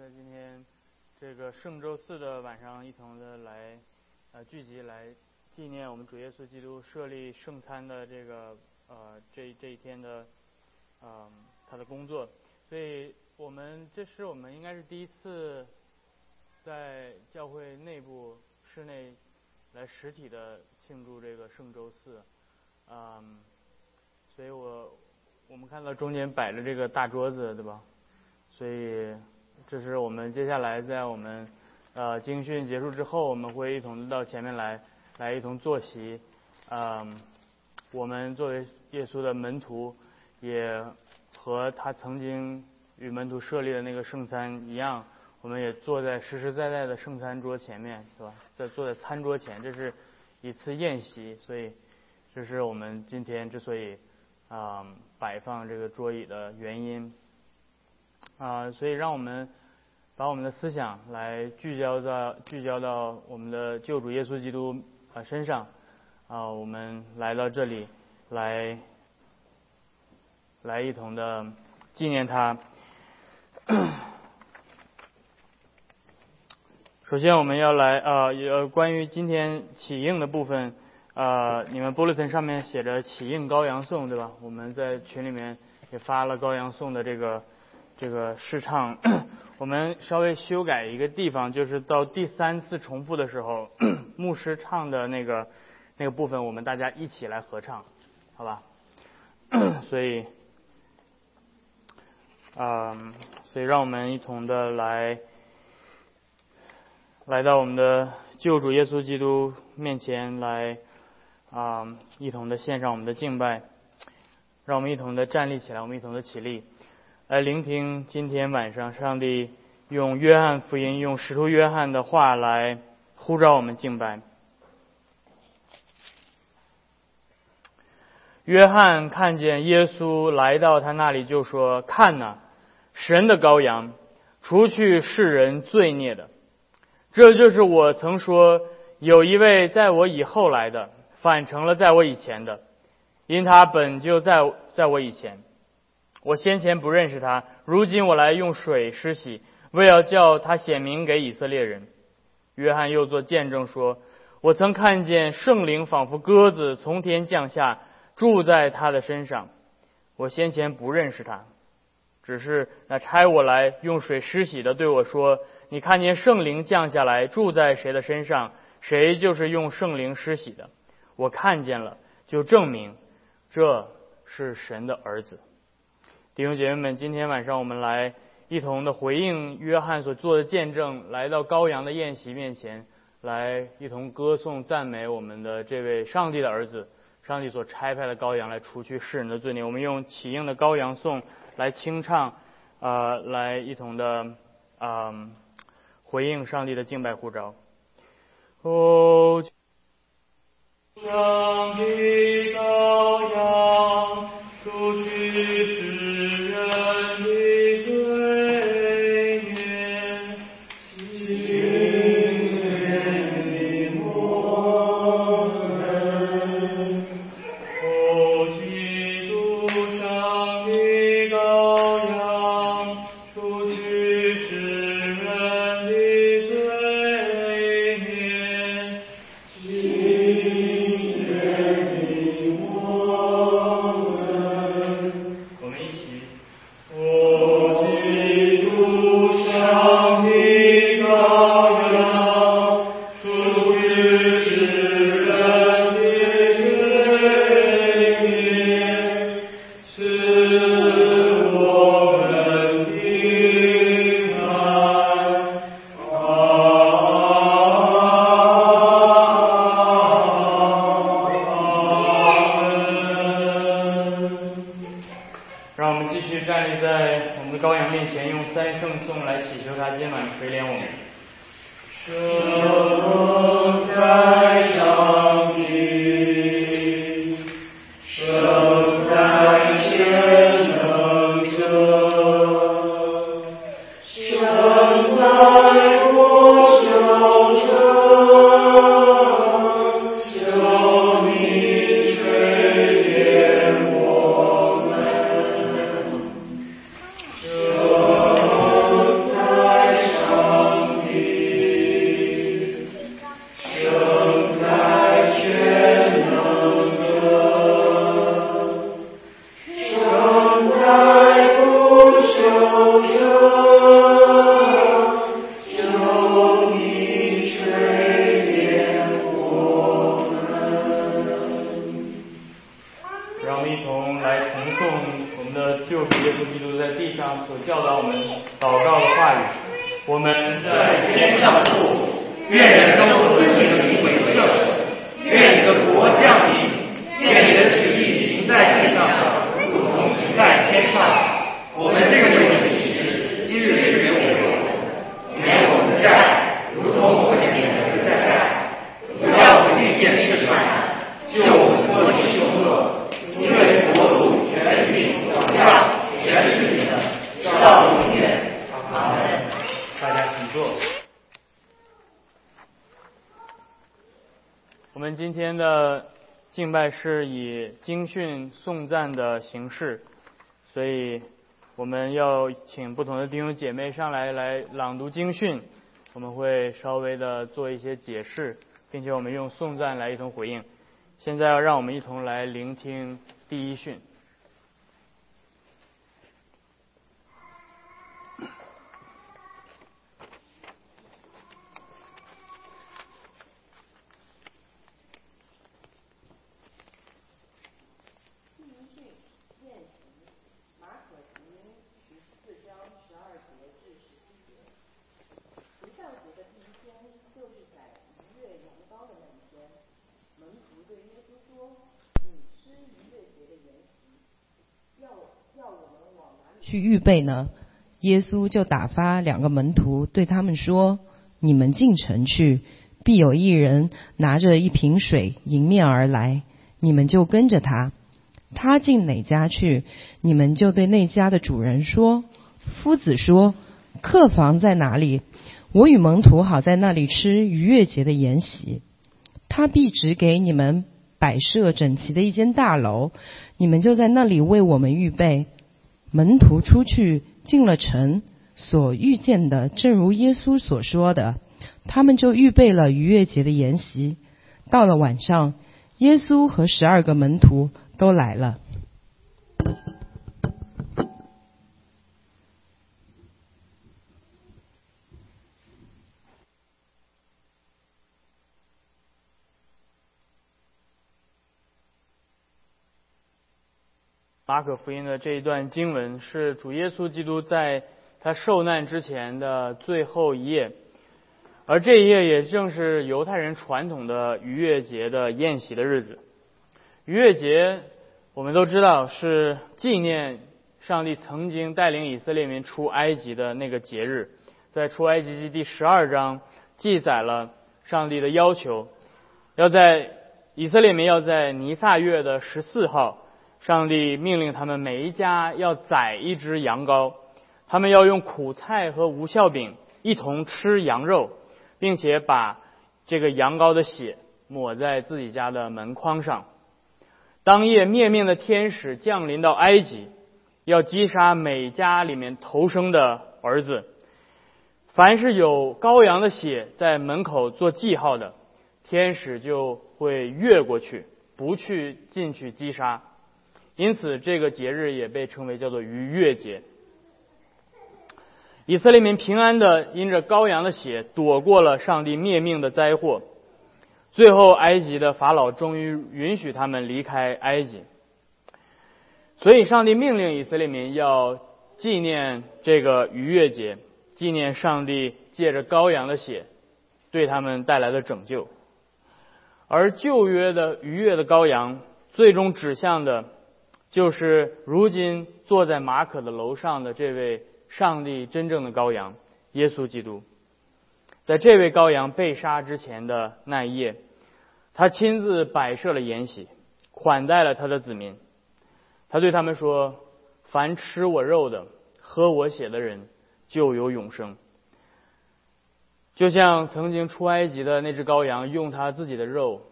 在今天这个圣周四的晚上，一同的来呃聚集来纪念我们主耶稣基督设立圣餐的这个呃这这一天的嗯他的工作，所以我们这是我们应该是第一次在教会内部室内来实体的庆祝这个圣周四，嗯，所以我我们看到中间摆着这个大桌子，对吧？所以。这是我们接下来在我们呃经训结束之后，我们会一同到前面来，来一同坐席。嗯，我们作为耶稣的门徒，也和他曾经与门徒设立的那个圣餐一样，我们也坐在实实在在的圣餐桌前面，是吧？在坐在餐桌前，这是一次宴席，所以这是我们今天之所以啊摆放这个桌椅的原因。啊，所以让我们。把我们的思想来聚焦到聚焦到我们的救主耶稣基督啊身上啊，我们来到这里来来一同的纪念他。首先，我们要来啊，呃，关于今天起应的部分啊，你们 bulletin 上面写着起应羔羊颂，对吧？我们在群里面也发了羔羊颂的这个这个试唱。我们稍微修改一个地方，就是到第三次重复的时候，牧师唱的那个那个部分，我们大家一起来合唱，好吧？所以，嗯，所以让我们一同的来来到我们的救主耶稣基督面前来啊，一同的献上我们的敬拜，让我们一同的站立起来，我们一同的起立。来聆听今天晚上上帝用约翰福音、用使徒约翰的话来呼召我们敬拜。约翰看见耶稣来到他那里，就说：“看呐，神的羔羊，除去世人罪孽的。这就是我曾说，有一位在我以后来的，反成了在我以前的，因他本就在在我以前。”我先前不认识他，如今我来用水施洗，为要叫他显明给以色列人。约翰又作见证说：“我曾看见圣灵仿佛鸽子从天降下，住在他的身上。我先前不认识他，只是那差我来用水施洗的对我说：‘你看见圣灵降下来，住在谁的身上，谁就是用圣灵施洗的。’我看见了，就证明这是神的儿子。”弟兄姐妹们，今天晚上我们来一同的回应约翰所做的见证，来到羔羊的宴席面前，来一同歌颂赞美我们的这位上帝的儿子，上帝所差派的羔羊来除去世人的罪孽。我们用起应的羔羊颂来清唱，啊，来一同的啊回应上帝的敬拜呼召。哦，上帝羔羊除去。另外是以经训颂赞的形式，所以我们要请不同的弟兄姐妹上来来朗读经训，我们会稍微的做一些解释，并且我们用颂赞来一同回应。现在要让我们一同来聆听第一训。第一训练习，马可福音十四章十二节至十七节。十上节的第一天，就是在逾越羊羔的那一天，门徒对耶稣说：“你吃逾越节的筵席，要要我们往哪里去预备呢？”耶稣就打发两个门徒对他们说：“你们进城去，必有一人拿着一瓶水迎面而来，你们就跟着他。他进哪家去，你们就对那家的主人说：夫子说，客房在哪里？我与门徒好在那里吃逾越节的筵席。他必指给你们摆设整齐的一间大楼，你们就在那里为我们预备。门徒出去进了城，所遇见的正如耶稣所说的，他们就预备了逾越节的筵席。到了晚上，耶稣和十二个门徒都来了。马可福音的这一段经文是主耶稣基督在他受难之前的最后一页，而这一页也正是犹太人传统的逾越节的宴席的日子。逾越节我们都知道是纪念上帝曾经带领以色列民出埃及的那个节日，在出埃及记第十二章记载了上帝的要求，要在以色列民要在尼撒月的十四号。上帝命令他们每一家要宰一只羊羔，他们要用苦菜和无酵饼一同吃羊肉，并且把这个羊羔的血抹在自己家的门框上。当夜灭命的天使降临到埃及，要击杀每家里面头生的儿子。凡是有羔羊的血在门口做记号的，天使就会越过去，不去进去击杀。因此，这个节日也被称为叫做逾越节。以色列民平安的因着羔羊的血躲过了上帝灭命的灾祸，最后埃及的法老终于允许他们离开埃及。所以，上帝命令以色列民要纪念这个逾越节，纪念上帝借着羔羊的血对他们带来的拯救。而旧约的逾越的羔羊，最终指向的。就是如今坐在马可的楼上的这位上帝真正的羔羊耶稣基督，在这位羔羊被杀之前的那一夜，他亲自摆设了筵席，款待了他的子民。他对他们说：“凡吃我肉的、喝我血的人，就有永生。”就像曾经出埃及的那只羔羊，用他自己的肉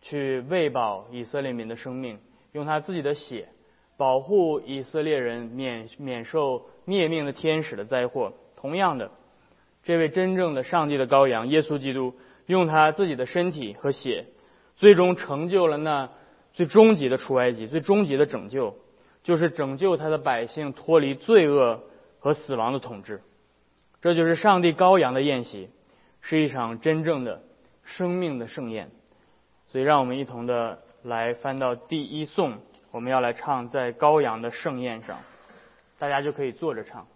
去喂饱以色列民的生命。用他自己的血保护以色列人免免受灭命的天使的灾祸。同样的，这位真正的上帝的羔羊耶稣基督，用他自己的身体和血，最终成就了那最终极的出埃及、最终极的拯救，就是拯救他的百姓脱离罪恶和死亡的统治。这就是上帝羔羊的宴席，是一场真正的生命的盛宴。所以，让我们一同的。来翻到第一颂，我们要来唱在羔羊的盛宴上，大家就可以坐着唱。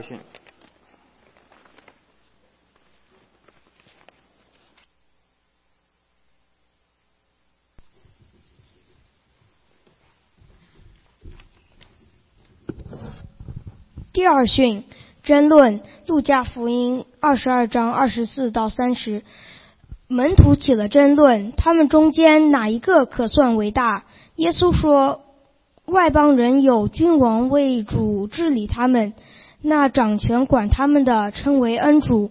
二训。第二训争论，路加福音二十二章二十四到三十，门徒起了争论，他们中间哪一个可算为大？耶稣说：“外邦人有君王为主治理他们，那掌权管他们的称为恩主。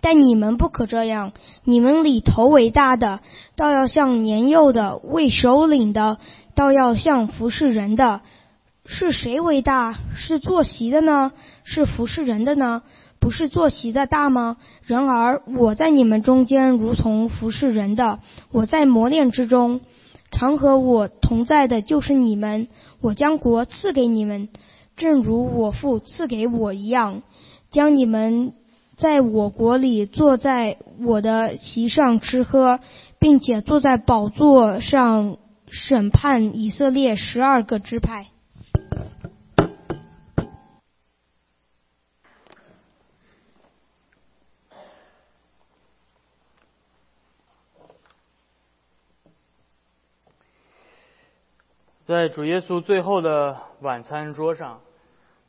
但你们不可这样，你们里头为大的，倒要像年幼的；为首领的，倒要像服侍人的。”是谁为大？是坐席的呢？是服侍人的呢？不是坐席的大吗？然而我在你们中间如同服侍人的，我在磨练之中，常和我同在的就是你们。我将国赐给你们，正如我父赐给我一样，将你们在我国里坐在我的席上吃喝，并且坐在宝座上审判以色列十二个支派。在主耶稣最后的晚餐桌上，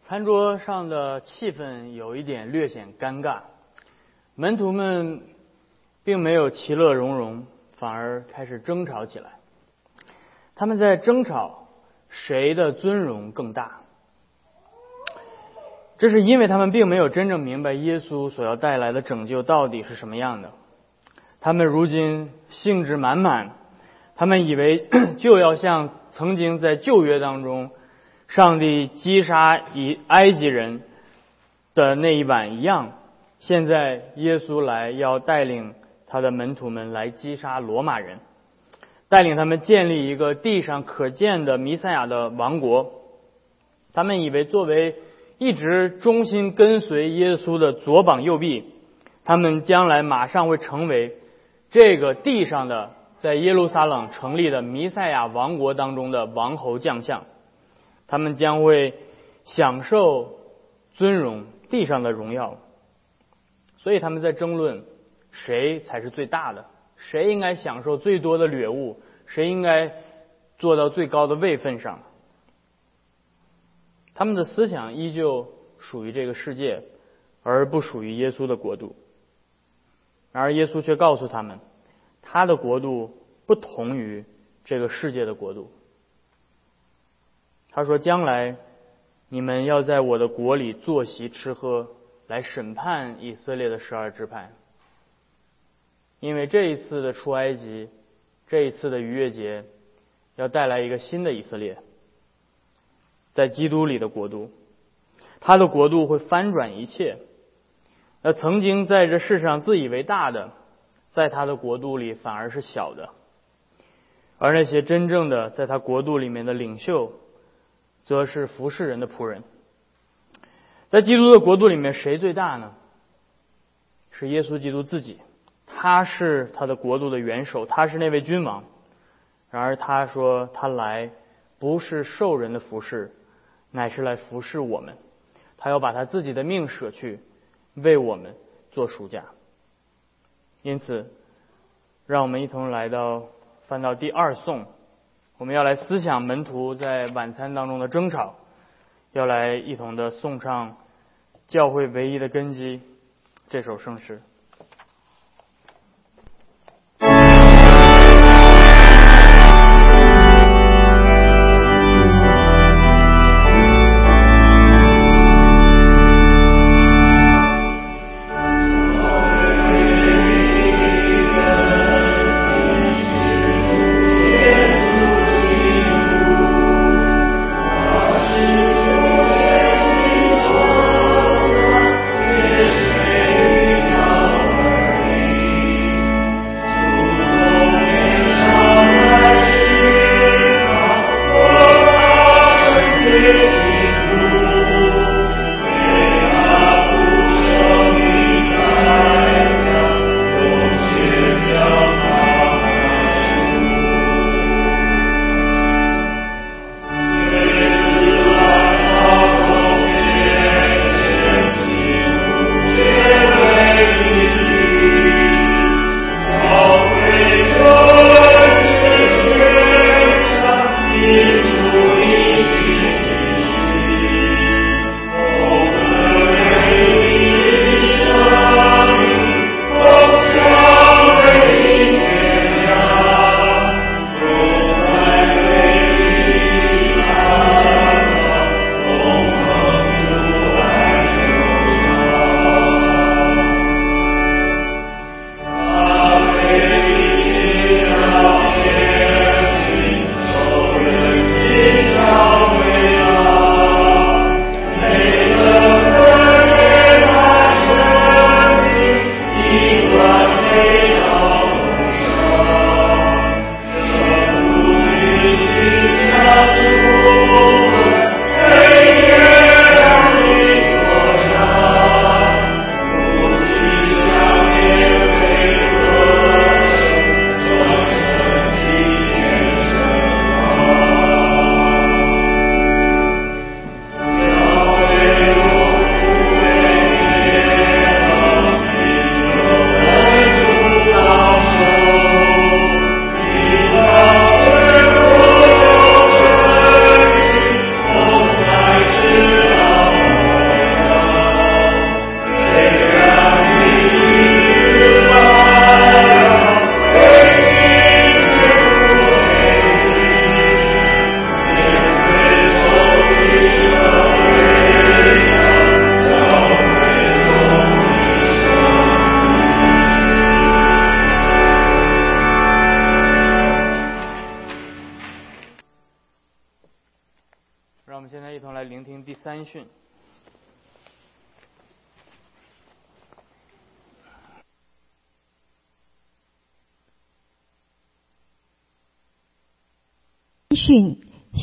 餐桌上的气氛有一点略显尴尬。门徒们并没有其乐融融，反而开始争吵起来。他们在争吵谁的尊荣更大。这是因为他们并没有真正明白耶稣所要带来的拯救到底是什么样的。他们如今兴致满满。他们以为 就要像曾经在旧约当中，上帝击杀以埃及人的那一晚一样，现在耶稣来要带领他的门徒们来击杀罗马人，带领他们建立一个地上可见的弥赛亚的王国。他们以为作为一直忠心跟随耶稣的左膀右臂，他们将来马上会成为这个地上的。在耶路撒冷成立的弥赛亚王国当中的王侯将相，他们将会享受尊荣地上的荣耀，所以他们在争论谁才是最大的，谁应该享受最多的掠物，谁应该做到最高的位分上。他们的思想依旧属于这个世界，而不属于耶稣的国度。然而耶稣却告诉他们。他的国度不同于这个世界的国度。他说：“将来你们要在我的国里坐席吃喝，来审判以色列的十二支派。因为这一次的出埃及，这一次的逾越节，要带来一个新的以色列，在基督里的国度。他的国度会翻转一切。那曾经在这世上自以为大的。”在他的国度里反而是小的，而那些真正的在他国度里面的领袖，则是服侍人的仆人。在基督的国度里面，谁最大呢？是耶稣基督自己，他是他的国度的元首，他是那位君王。然而他说，他来不是受人的服侍，乃是来服侍我们。他要把他自己的命舍去，为我们做赎价。因此，让我们一同来到翻到第二颂，我们要来思想门徒在晚餐当中的争吵，要来一同的送上教会唯一的根基这首圣诗。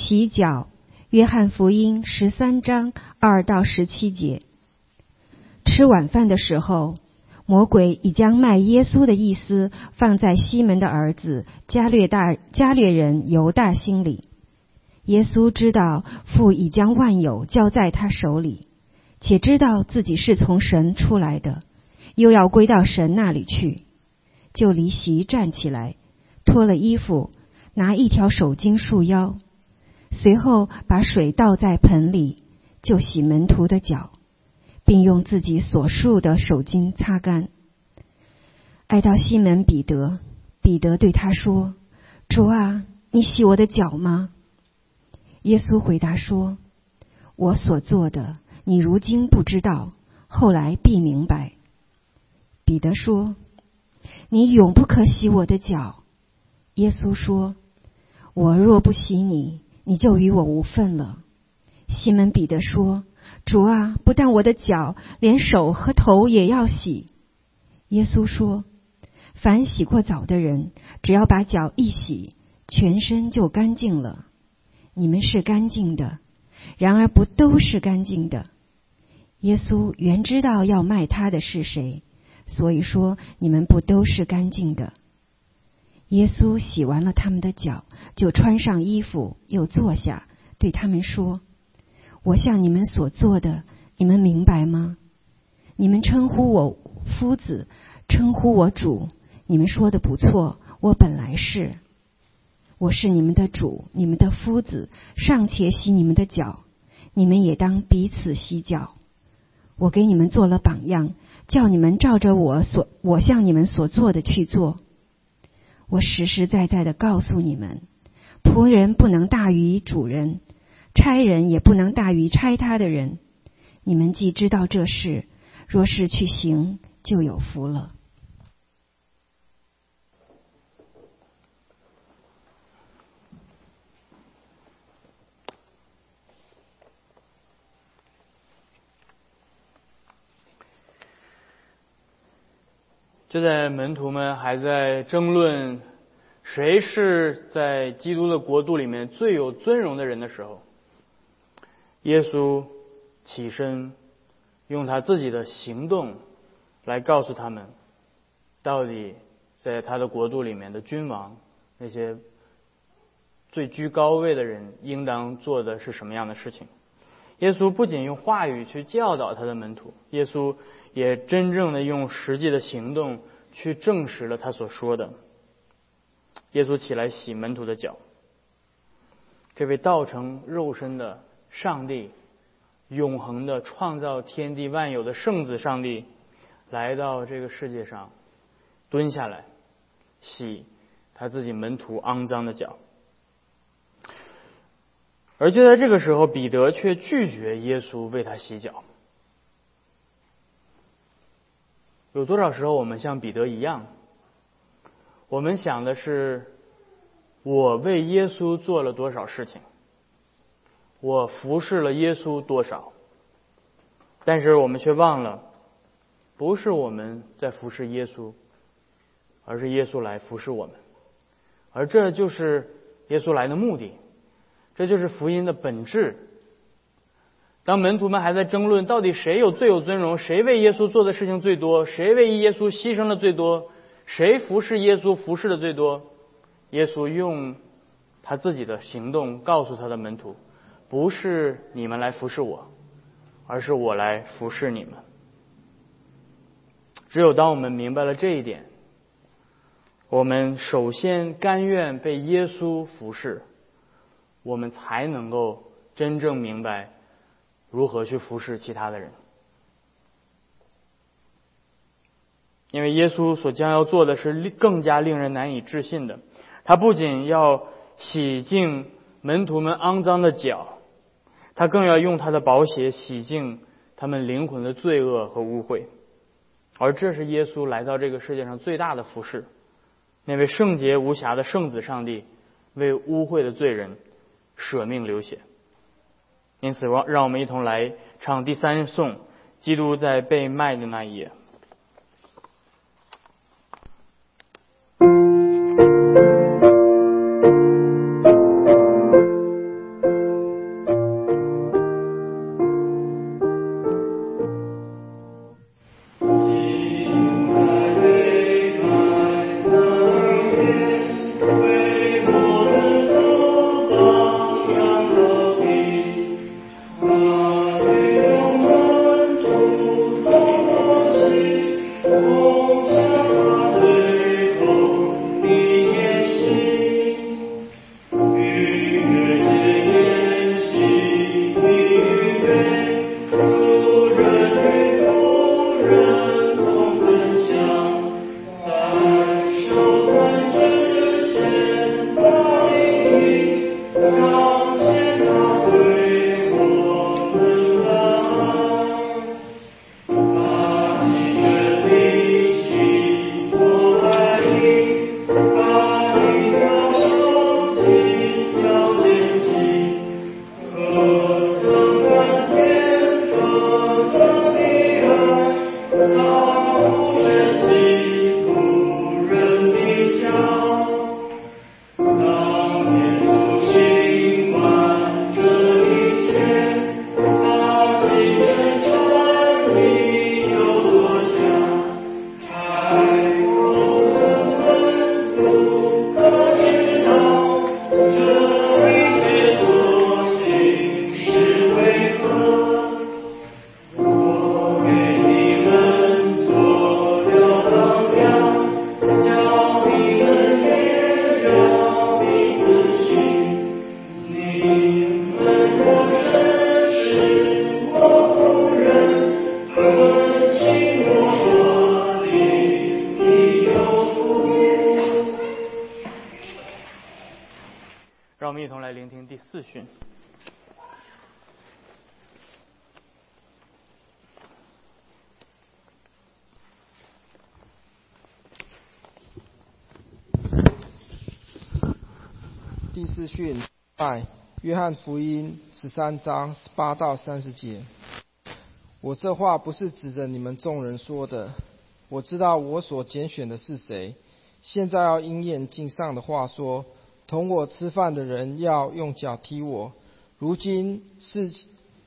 洗脚，约翰福音十三章二到十七节。吃晚饭的时候，魔鬼已将卖耶稣的意思放在西门的儿子加略大加略人犹大心里。耶稣知道父已将万有交在他手里，且知道自己是从神出来的，又要归到神那里去，就离席站起来，脱了衣服。拿一条手巾束腰，随后把水倒在盆里，就洗门徒的脚，并用自己所束的手巾擦干。挨到西门彼得，彼得对他说：“主啊，你洗我的脚吗？”耶稣回答说：“我所做的，你如今不知道，后来必明白。”彼得说：“你永不可洗我的脚。”耶稣说。我若不洗你，你就与我无份了。西门彼得说：“主啊，不但我的脚，连手和头也要洗。”耶稣说：“凡洗过澡的人，只要把脚一洗，全身就干净了。你们是干净的，然而不都是干净的。”耶稣原知道要卖他的是谁，所以说你们不都是干净的。耶稣洗完了他们的脚，就穿上衣服，又坐下，对他们说：“我向你们所做的，你们明白吗？你们称呼我夫子，称呼我主，你们说的不错。我本来是，我是你们的主，你们的夫子，尚且洗你们的脚，你们也当彼此洗脚。我给你们做了榜样，叫你们照着我所我向你们所做的去做。”我实实在在的告诉你们，仆人不能大于主人，差人也不能大于差他的人。你们既知道这事，若是去行，就有福了。就在门徒们还在争论谁是在基督的国度里面最有尊荣的人的时候，耶稣起身，用他自己的行动来告诉他们，到底在他的国度里面的君王那些最居高位的人应当做的是什么样的事情。耶稣不仅用话语去教导他的门徒，耶稣。也真正的用实际的行动去证实了他所说的。耶稣起来洗门徒的脚，这位道成肉身的上帝，永恒的创造天地万有的圣子上帝，来到这个世界上，蹲下来洗他自己门徒肮脏的脚。而就在这个时候，彼得却拒绝耶稣为他洗脚。有多少时候我们像彼得一样？我们想的是，我为耶稣做了多少事情，我服侍了耶稣多少，但是我们却忘了，不是我们在服侍耶稣，而是耶稣来服侍我们，而这就是耶稣来的目的，这就是福音的本质。当门徒们还在争论到底谁有最有尊荣，谁为耶稣做的事情最多，谁为耶稣牺牲的最多，谁服侍耶稣服侍的最多，耶稣用他自己的行动告诉他的门徒：不是你们来服侍我，而是我来服侍你们。只有当我们明白了这一点，我们首先甘愿被耶稣服侍，我们才能够真正明白。如何去服侍其他的人？因为耶稣所将要做的是更加令人难以置信的。他不仅要洗净门徒们肮脏的脚，他更要用他的宝血洗净他们灵魂的罪恶和污秽。而这是耶稣来到这个世界上最大的服饰。那位圣洁无瑕的圣子上帝为污秽的罪人舍命流血。因此，让让我们一同来唱第三颂《基督在被卖的那一夜》。资讯在约翰福音十三章十八到三十节，我这话不是指着你们众人说的。我知道我所拣选的是谁。现在要应验经上的话说：同我吃饭的人要用脚踢我。如今事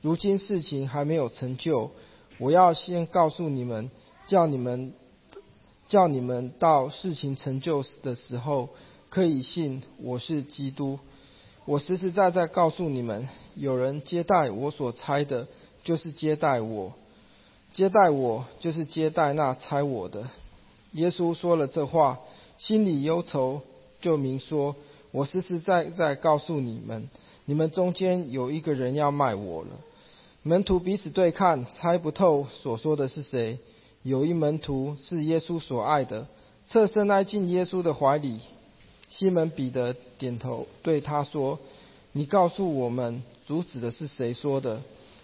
如今事情还没有成就，我要先告诉你们，叫你们叫你们到事情成就的时候，可以信我是基督。我实实在在告诉你们，有人接待我所猜的，就是接待我；接待我，就是接待那猜我的。耶稣说了这话，心里忧愁，就明说：我实实在在告诉你们，你们中间有一个人要卖我了。门徒彼此对看，猜不透所说的是谁。有一门徒是耶稣所爱的，侧身挨进耶稣的怀里。西门彼得点头对他说：“你告诉我们，主指的是谁说的？”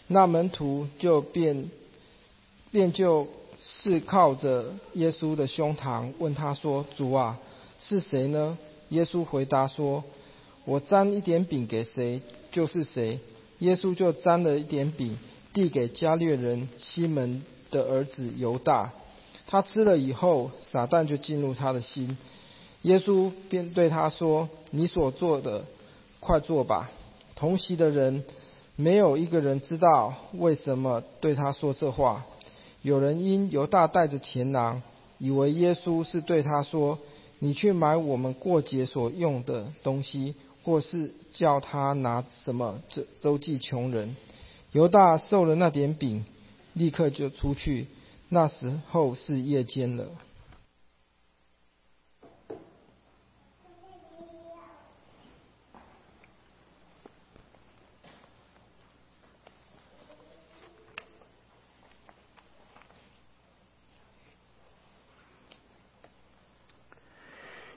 那门徒就便便就是靠着耶稣的胸膛问他说：“主啊，是谁呢？”耶稣回答说：“我沾一点饼给谁，就是谁。”耶稣就沾了一点饼，递给加略人西门的儿子犹大。他吃了以后，撒旦就进入他的心。耶稣便对他说：“你所做的，快做吧。”同席的人没有一个人知道为什么对他说这话。有人因犹大带着钱囊，以为耶稣是对他说：“你去买我们过节所用的东西，或是叫他拿什么周周济穷人。”犹大受了那点饼，立刻就出去。那时候是夜间了。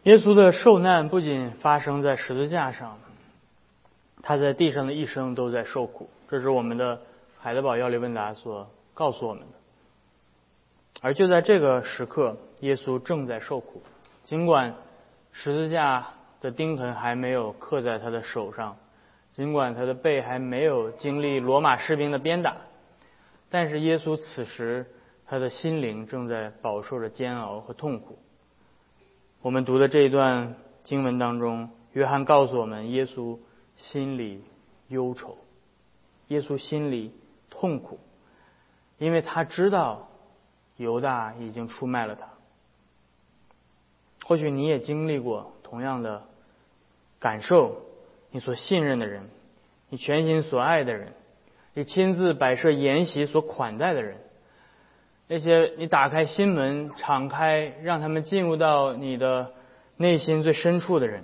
耶稣的受难不仅发生在十字架上，他在地上的一生都在受苦。这是我们的海德堡要理问答所告诉我们的。而就在这个时刻，耶稣正在受苦。尽管十字架的钉痕还没有刻在他的手上，尽管他的背还没有经历罗马士兵的鞭打，但是耶稣此时他的心灵正在饱受着煎熬和痛苦。我们读的这一段经文当中，约翰告诉我们，耶稣心里忧愁，耶稣心里痛苦，因为他知道犹大已经出卖了他。或许你也经历过同样的感受。你所信任的人，你全心所爱的人，你亲自摆设筵席所款待的人，那些你打开心门敞开让他们进入到你的内心最深处的人，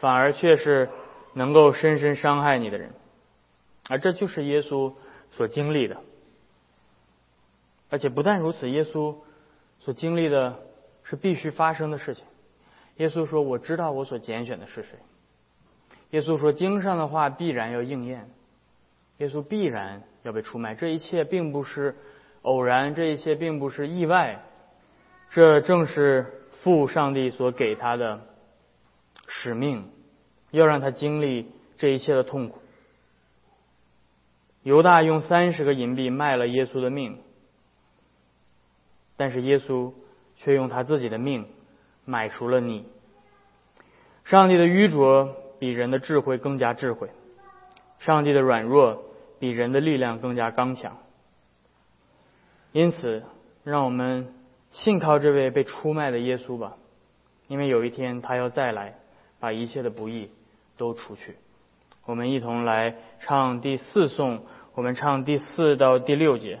反而却是能够深深伤害你的人，而这就是耶稣所经历的。而且不但如此，耶稣所经历的是必须发生的事情。耶稣说：“我知道我所拣选的是谁。”耶稣说：“经上的话必然要应验，耶稣必然要被出卖。这一切并不是偶然，这一切并不是意外，这正是父上帝所给他的使命，要让他经历这一切的痛苦。”犹大用三十个银币卖了耶稣的命，但是耶稣却用他自己的命买赎了你。上帝的愚拙。比人的智慧更加智慧，上帝的软弱比人的力量更加刚强。因此，让我们信靠这位被出卖的耶稣吧，因为有一天他要再来，把一切的不义都除去。我们一同来唱第四颂，我们唱第四到第六节。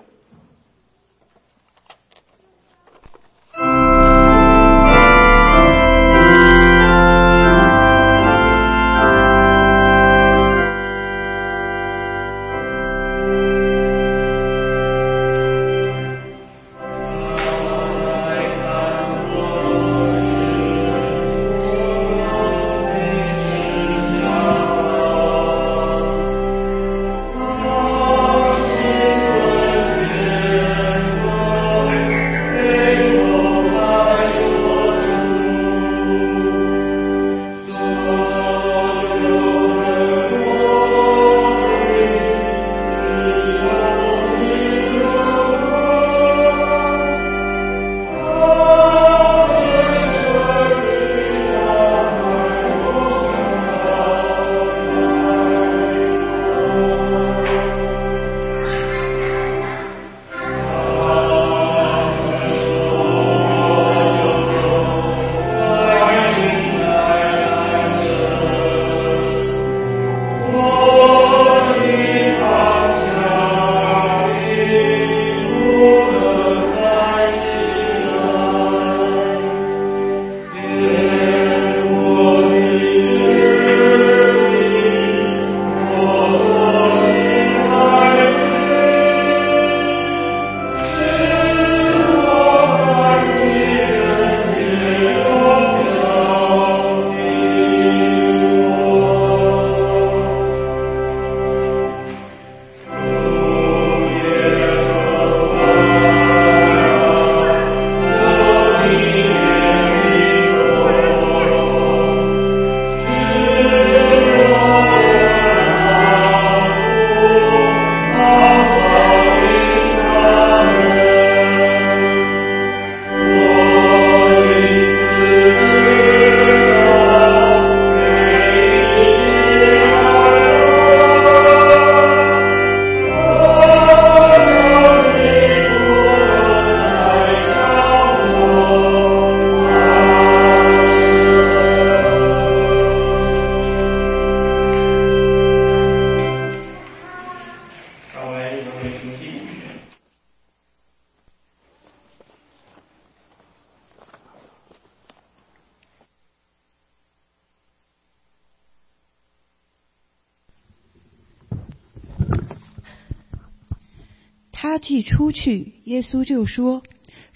耶稣就说：“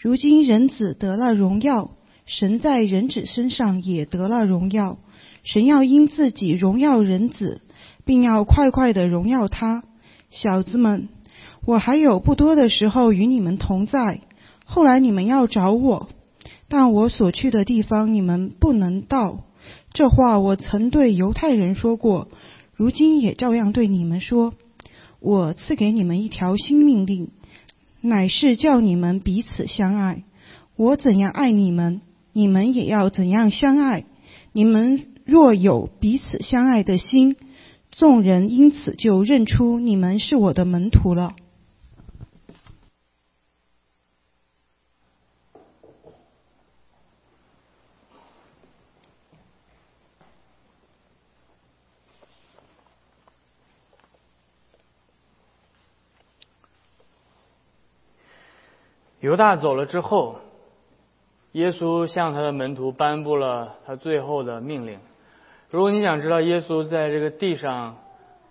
如今人子得了荣耀，神在人子身上也得了荣耀。神要因自己荣耀人子，并要快快的荣耀他。小子们，我还有不多的时候与你们同在，后来你们要找我，但我所去的地方你们不能到。这话我曾对犹太人说过。如今也照样对你们说：我赐给你们一条新命令，乃是叫你们彼此相爱。我怎样爱你们，你们也要怎样相爱。你们若有彼此相爱的心，众人因此就认出你们是我的门徒了。犹大走了之后，耶稣向他的门徒颁布了他最后的命令。如果你想知道耶稣在这个地上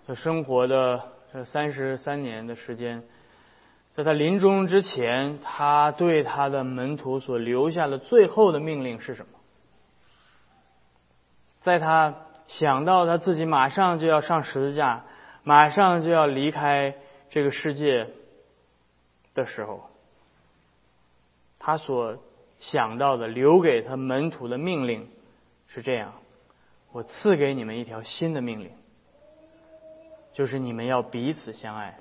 的生活的这三十三年的时间，在他临终之前，他对他的门徒所留下的最后的命令是什么？在他想到他自己马上就要上十字架，马上就要离开这个世界的时候。他所想到的留给他门徒的命令是这样：我赐给你们一条新的命令，就是你们要彼此相爱，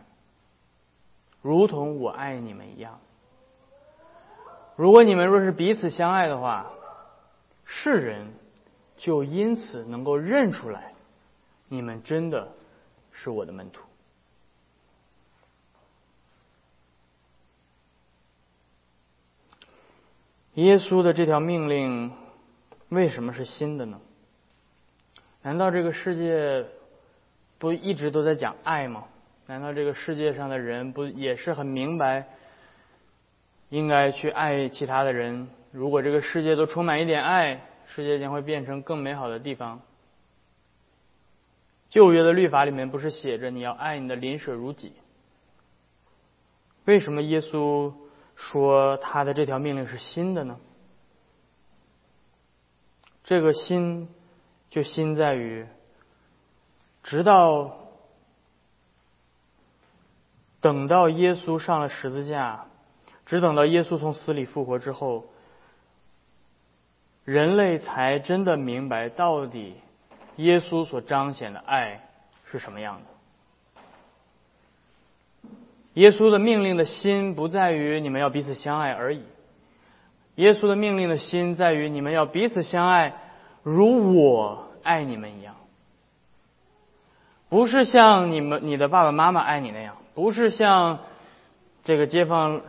如同我爱你们一样。如果你们若是彼此相爱的话，世人就因此能够认出来，你们真的是我的门徒。耶稣的这条命令为什么是新的呢？难道这个世界不一直都在讲爱吗？难道这个世界上的人不也是很明白应该去爱其他的人？如果这个世界都充满一点爱，世界将会变成更美好的地方。旧约的律法里面不是写着你要爱你的邻舍如己？为什么耶稣？说他的这条命令是新的呢？这个新就新在于，直到等到耶稣上了十字架，只等到耶稣从死里复活之后，人类才真的明白到底耶稣所彰显的爱是什么样的。耶稣的命令的心不在于你们要彼此相爱而已，耶稣的命令的心在于你们要彼此相爱，如我爱你们一样。不是像你们你的爸爸妈妈爱你那样，不是像这个街坊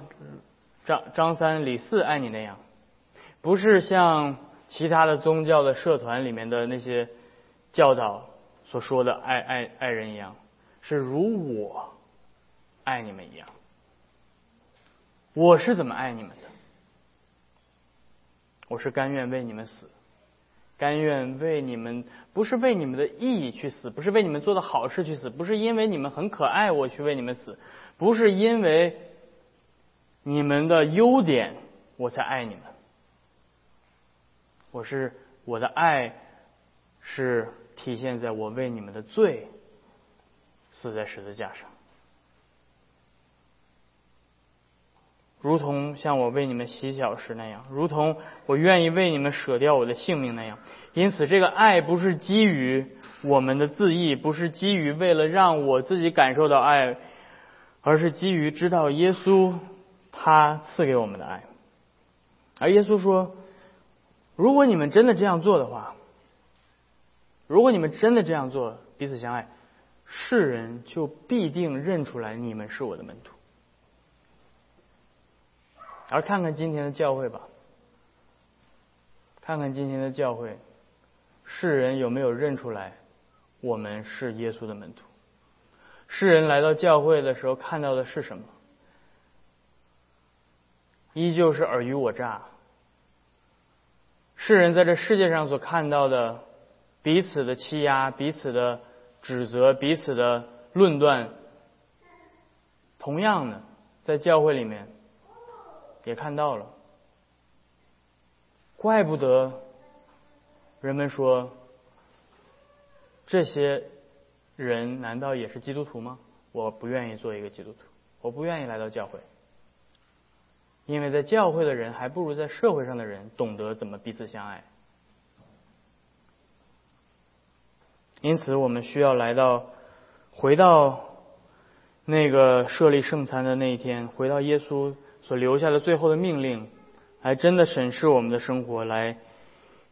张张三李四爱你那样，不是像其他的宗教的社团里面的那些教导所说的爱爱爱人一样，是如我。爱你们一样，我是怎么爱你们的？我是甘愿为你们死，甘愿为你们，不是为你们的意义去死，不是为你们做的好事去死，不是因为你们很可爱我去为你们死，不是因为你们的优点我才爱你们。我是我的爱是体现在我为你们的罪死在十字架上。如同像我为你们洗脚时那样，如同我愿意为你们舍掉我的性命那样。因此，这个爱不是基于我们的自义，不是基于为了让我自己感受到爱，而是基于知道耶稣他赐给我们的爱。而耶稣说：“如果你们真的这样做的话，如果你们真的这样做，彼此相爱，世人就必定认出来你们是我的门徒。”而看看今天的教会吧，看看今天的教会，世人有没有认出来我们是耶稣的门徒？世人来到教会的时候看到的是什么？依旧是尔虞我诈。世人在这世界上所看到的彼此的欺压、彼此的指责、彼此的论断，同样的，在教会里面。也看到了，怪不得人们说这些人难道也是基督徒吗？我不愿意做一个基督徒，我不愿意来到教会，因为在教会的人还不如在社会上的人懂得怎么彼此相爱。因此，我们需要来到，回到那个设立圣餐的那一天，回到耶稣所留下的最后的命令，来真的审视我们的生活，来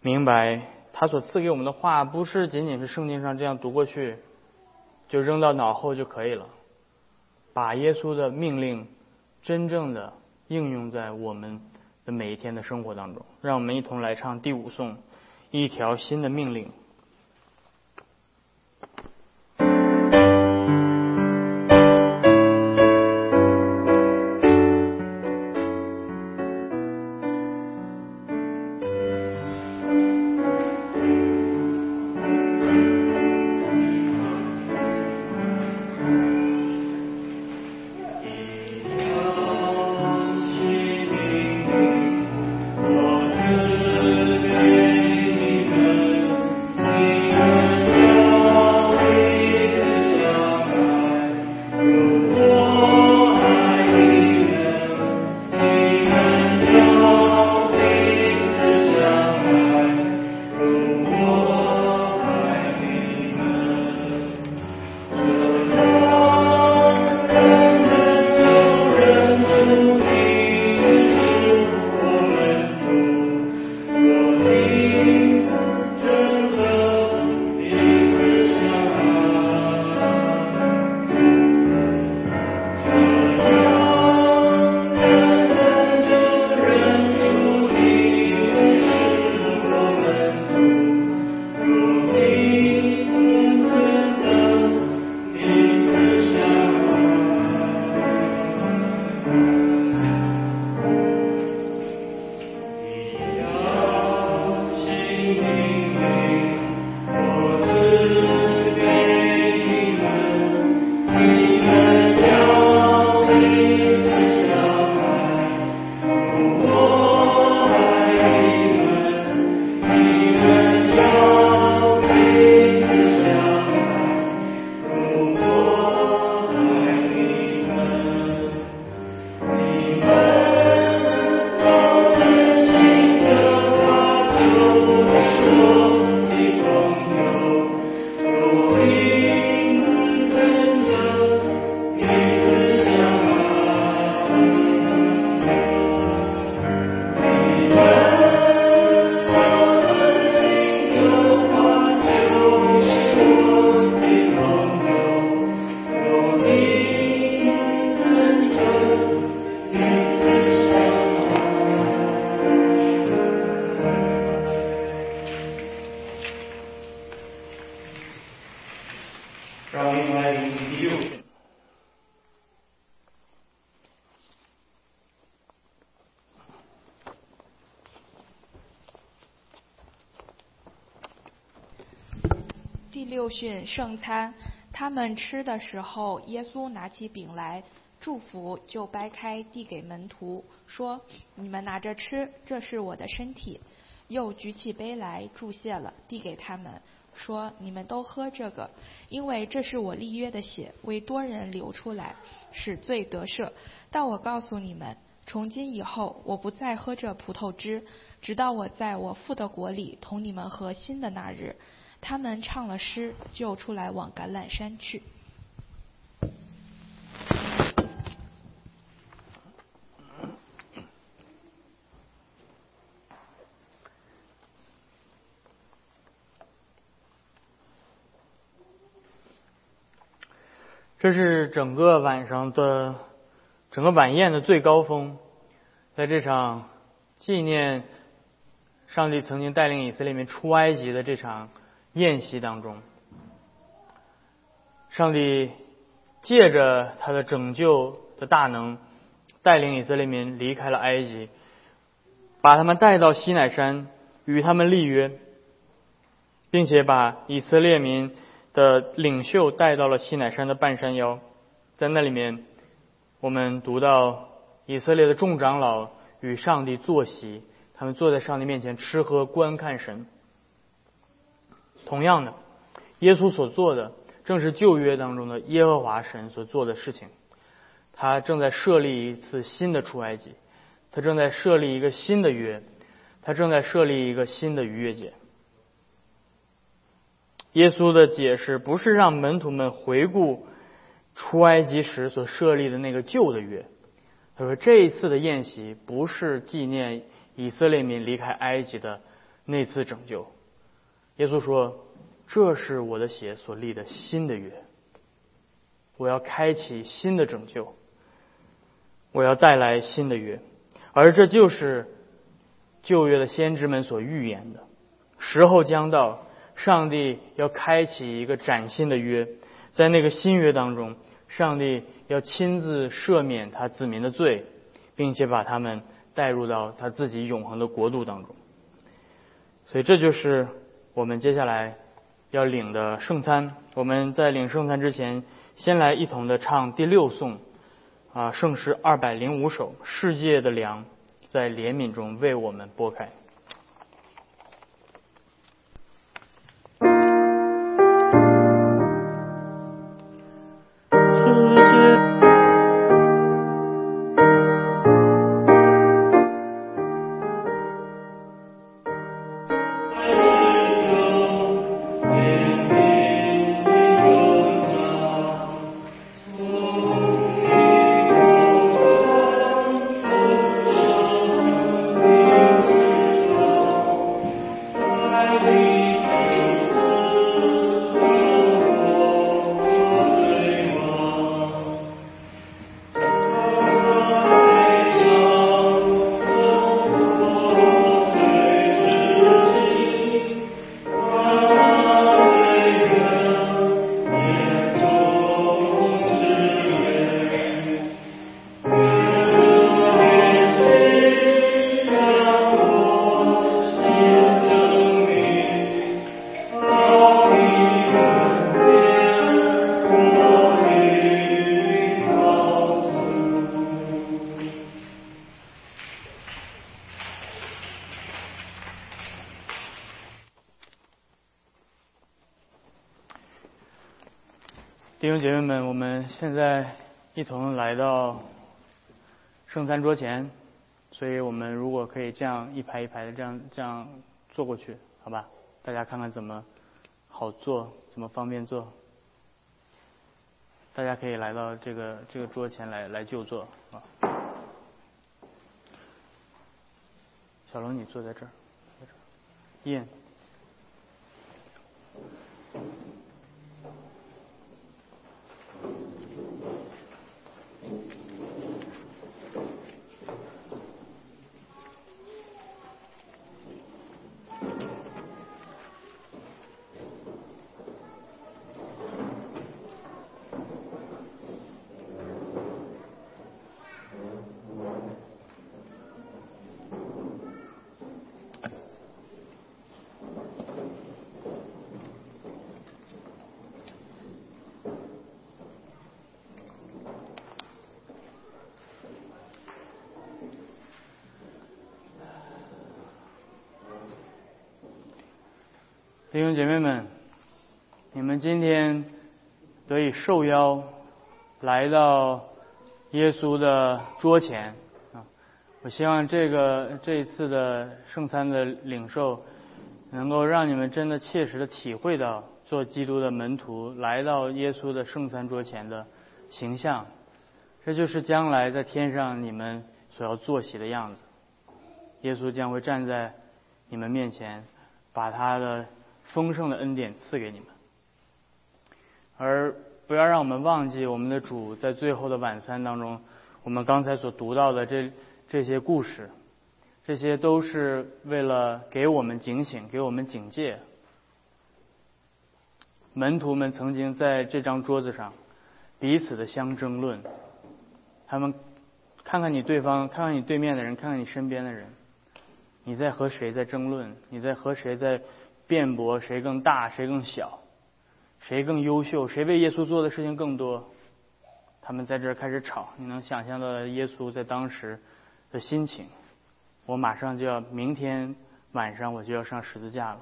明白他所赐给我们的话，不是仅仅是圣经上这样读过去，就扔到脑后就可以了。把耶稣的命令真正的应用在我们的每一天的生活当中。让我们一同来唱第五颂，一条新的命令。训圣餐，他们吃的时候，耶稣拿起饼来，祝福，就掰开，递给门徒，说：“你们拿着吃，这是我的身体。”又举起杯来，祝谢了，递给他们，说：“你们都喝这个，因为这是我立约的血，为多人流出来，使罪得赦。但我告诉你们，从今以后，我不再喝这葡萄汁，直到我在我父的国里同你们喝新的那日。”他们唱了诗，就出来往橄榄山去。这是整个晚上的整个晚宴的最高峰，在这场纪念上帝曾经带领以色列民出埃及的这场宴席当中，上帝借着他的拯救的大能，带领以色列民离开了埃及，把他们带到西乃山，与他们立约，并且把以色列民。的领袖带到了西乃山的半山腰，在那里面，我们读到以色列的众长老与上帝坐席，他们坐在上帝面前吃喝观看神。同样的，耶稣所做的正是旧约当中的耶和华神所做的事情，他正在设立一次新的出埃及，他正在设立一个新的约，他正在设立一个新的逾越节。耶稣的解释不是让门徒们回顾出埃及时所设立的那个旧的约。他说：“这一次的宴席不是纪念以色列民离开埃及的那次拯救。”耶稣说：“这是我的血所立的新的约，我要开启新的拯救，我要带来新的约，而这就是旧约的先知们所预言的。时候将到，上帝要开启一个崭新的约，在那个新约当中，上帝。”要亲自赦免他子民的罪，并且把他们带入到他自己永恒的国度当中。所以，这就是我们接下来要领的圣餐。我们在领圣餐之前，先来一同的唱第六颂啊，圣诗二百零五首，《世界的粮在怜悯中为我们拨开》。来到圣餐桌前，所以我们如果可以这样一排一排的这样这样坐过去，好吧？大家看看怎么好坐，怎么方便坐。大家可以来到这个这个桌前来来就坐啊。小龙，你坐在这儿，在这儿。燕。弟兄姐妹们，你们今天得以受邀来到耶稣的桌前啊！我希望这个这一次的圣餐的领受，能够让你们真的切实的体会到做基督的门徒来到耶稣的圣餐桌前的形象。这就是将来在天上你们所要坐席的样子。耶稣将会站在你们面前，把他的。丰盛的恩典赐给你们，而不要让我们忘记我们的主在最后的晚餐当中，我们刚才所读到的这这些故事，这些都是为了给我们警醒，给我们警戒。门徒们曾经在这张桌子上彼此的相争论，他们看看你对方，看看你对面的人，看看你身边的人，你在和谁在争论？你在和谁在？辩驳谁更大，谁更小，谁更优秀，谁为耶稣做的事情更多？他们在这儿开始吵，你能想象到耶稣在当时的心情？我马上就要，明天晚上我就要上十字架了，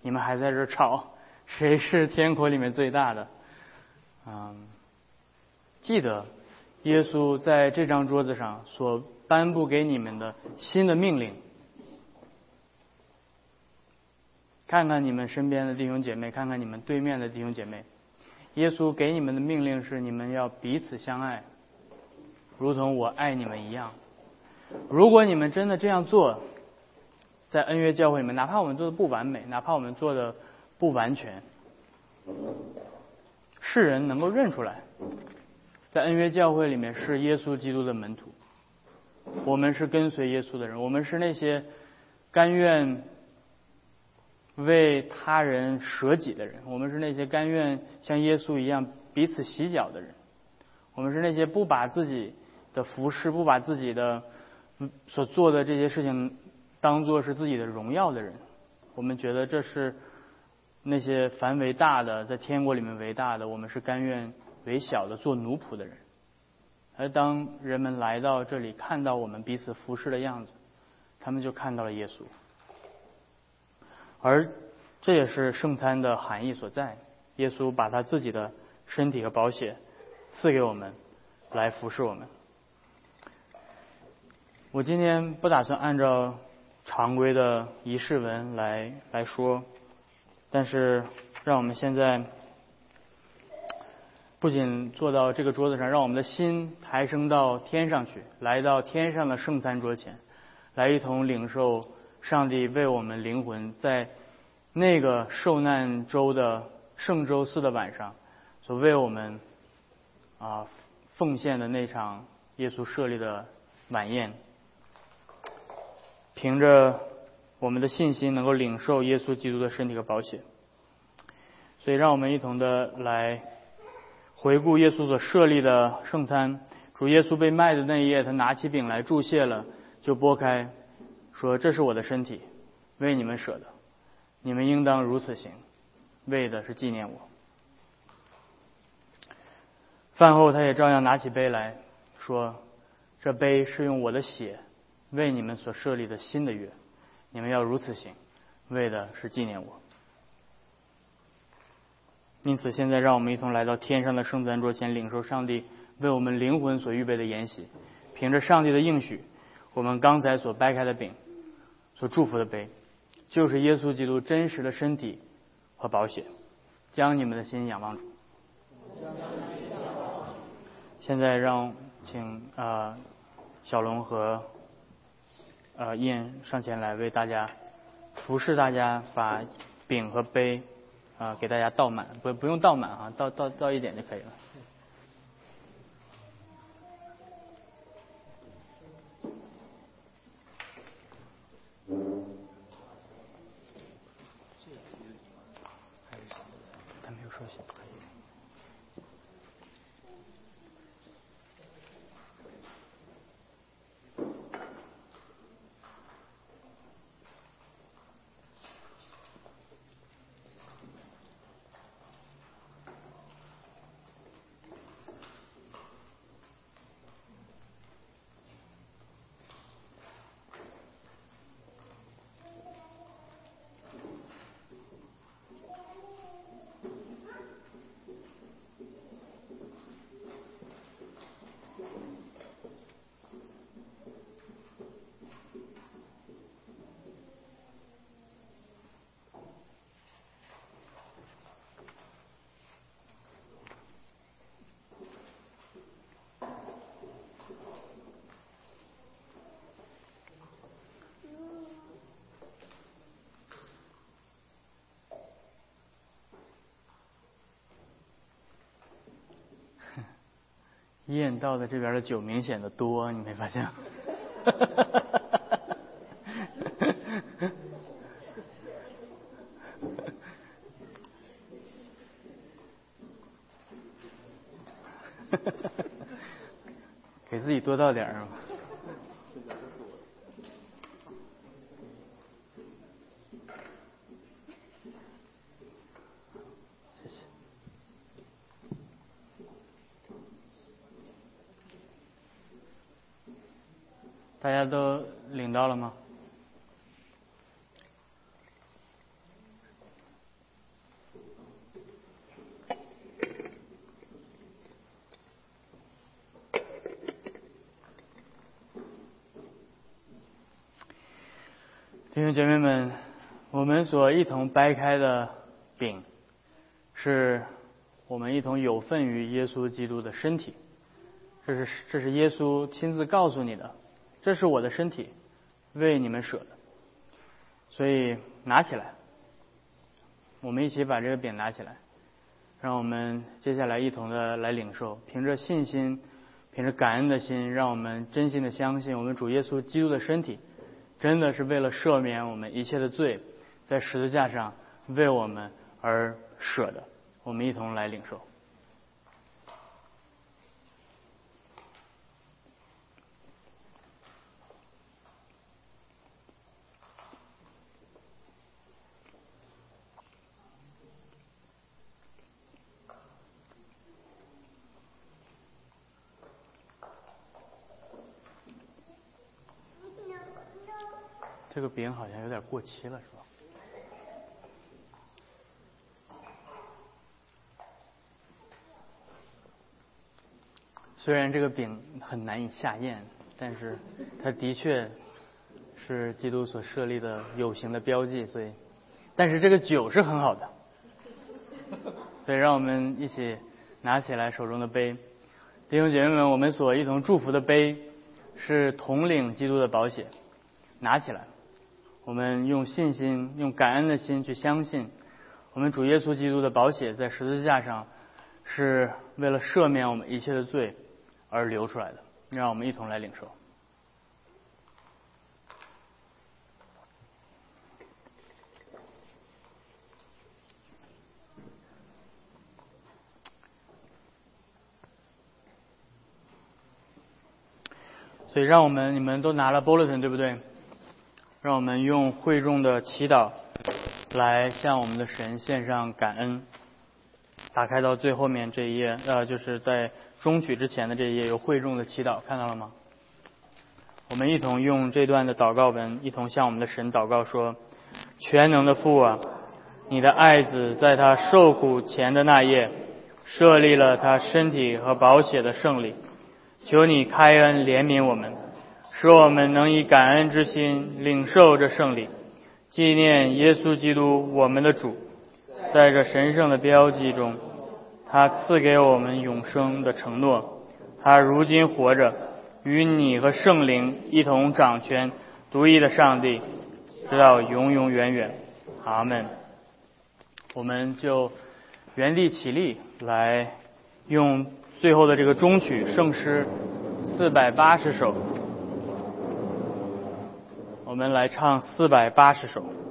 你们还在这儿吵，谁是天国里面最大的？嗯，记得耶稣在这张桌子上所颁布给你们的新的命令。看看你们身边的弟兄姐妹，看看你们对面的弟兄姐妹。耶稣给你们的命令是：你们要彼此相爱，如同我爱你们一样。如果你们真的这样做，在恩约教会里面，哪怕我们做的不完美，哪怕我们做的不完全，世人能够认出来，在恩约教会里面是耶稣基督的门徒。我们是跟随耶稣的人，我们是那些甘愿为他人舍己的人，我们是那些甘愿像耶稣一样彼此洗脚的人，我们是那些不把自己的服饰、不把自己的所做的这些事情当做是自己的荣耀的人。我们觉得这是那些凡为大的，在天国里面为大的，我们是甘愿为小的做奴仆的人。而当人们来到这里，看到我们彼此服侍的样子，他们就看到了耶稣。而这也是圣餐的含义所在。耶稣把他自己的身体和宝血赐给我们，来服侍我们。我今天不打算按照常规的仪式文来来说，但是让我们现在。不仅坐到这个桌子上，让我们的心抬升到天上去，来到天上的圣餐桌前，来一同领受上帝为我们灵魂在那个受难周的圣周四的晚上所为我们啊奉献的那场耶稣设立的晚宴。凭着我们的信心，能够领受耶稣基督的身体和宝血，所以让我们一同的来。回顾耶稣所设立的圣餐，主耶稣被卖的那一夜，他拿起饼来祝谢了，就拨开，说：“这是我的身体，为你们舍的，你们应当如此行，为的是纪念我。”饭后，他也照样拿起杯来说：“这杯是用我的血为你们所设立的新的约，你们要如此行，为的是纪念我。”因此，现在让我们一同来到天上的圣餐桌前，领受上帝为我们灵魂所预备的筵席。凭着上帝的应许，我们刚才所掰开的饼，所祝福的杯，就是耶稣基督真实的身体和宝血。将你们的心仰望主。现在让请呃小龙和呃燕上前来为大家服侍大家，把饼和杯。啊，给大家倒满，不不用倒满啊，倒倒倒一点就可以了。燕到的这边的酒明显的多，你没发现？给自己多倒点儿。大家都领到了吗？弟兄姐妹们，我们所一同掰开的饼，是我们一同有份于耶稣基督的身体。这是这是耶稣亲自告诉你的，这是我的身体，为你们舍的。所以拿起来，我们一起把这个饼拿起来，让我们接下来一同的来领受，凭着信心，凭着感恩的心，让我们真心的相信，我们主耶稣基督的身体，真的是为了赦免我们一切的罪。在十字架上为我们而舍的，我们一同来领受。这个饼好像有点过期了，是吧？虽然这个饼很难以下咽，但是它的确是基督所设立的有形的标记，所以，但是这个酒是很好的，所以让我们一起拿起来手中的杯，弟兄姐妹们，我们所一同祝福的杯是统领基督的宝血，拿起来，我们用信心、用感恩的心去相信，我们主耶稣基督的宝血在十字架上是为了赦免我们一切的罪。而流出来的，让我们一同来领受。所以，让我们你们都拿了 bulletin 对不对？让我们用会众的祈祷来向我们的神献上感恩。打开到最后面这一页，呃，就是在中曲之前的这一页有会众的祈祷，看到了吗？我们一同用这段的祷告文，一同向我们的神祷告说：全能的父啊，你的爱子在他受苦前的那夜，设立了他身体和宝血的胜利，求你开恩怜悯我们，使我们能以感恩之心领受这胜利，纪念耶稣基督我们的主。在这神圣的标记中，他赐给我们永生的承诺。他如今活着，与你和圣灵一同掌权，独一的上帝，直到永永远远。阿门。我们就原地起立，来用最后的这个终曲圣诗四百八十首，我们来唱四百八十首。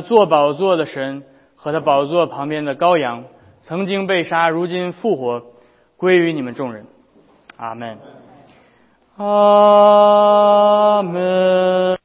坐宝座的神和他宝座旁边的羔羊，曾经被杀，如今复活，归于你们众人。阿门。阿门。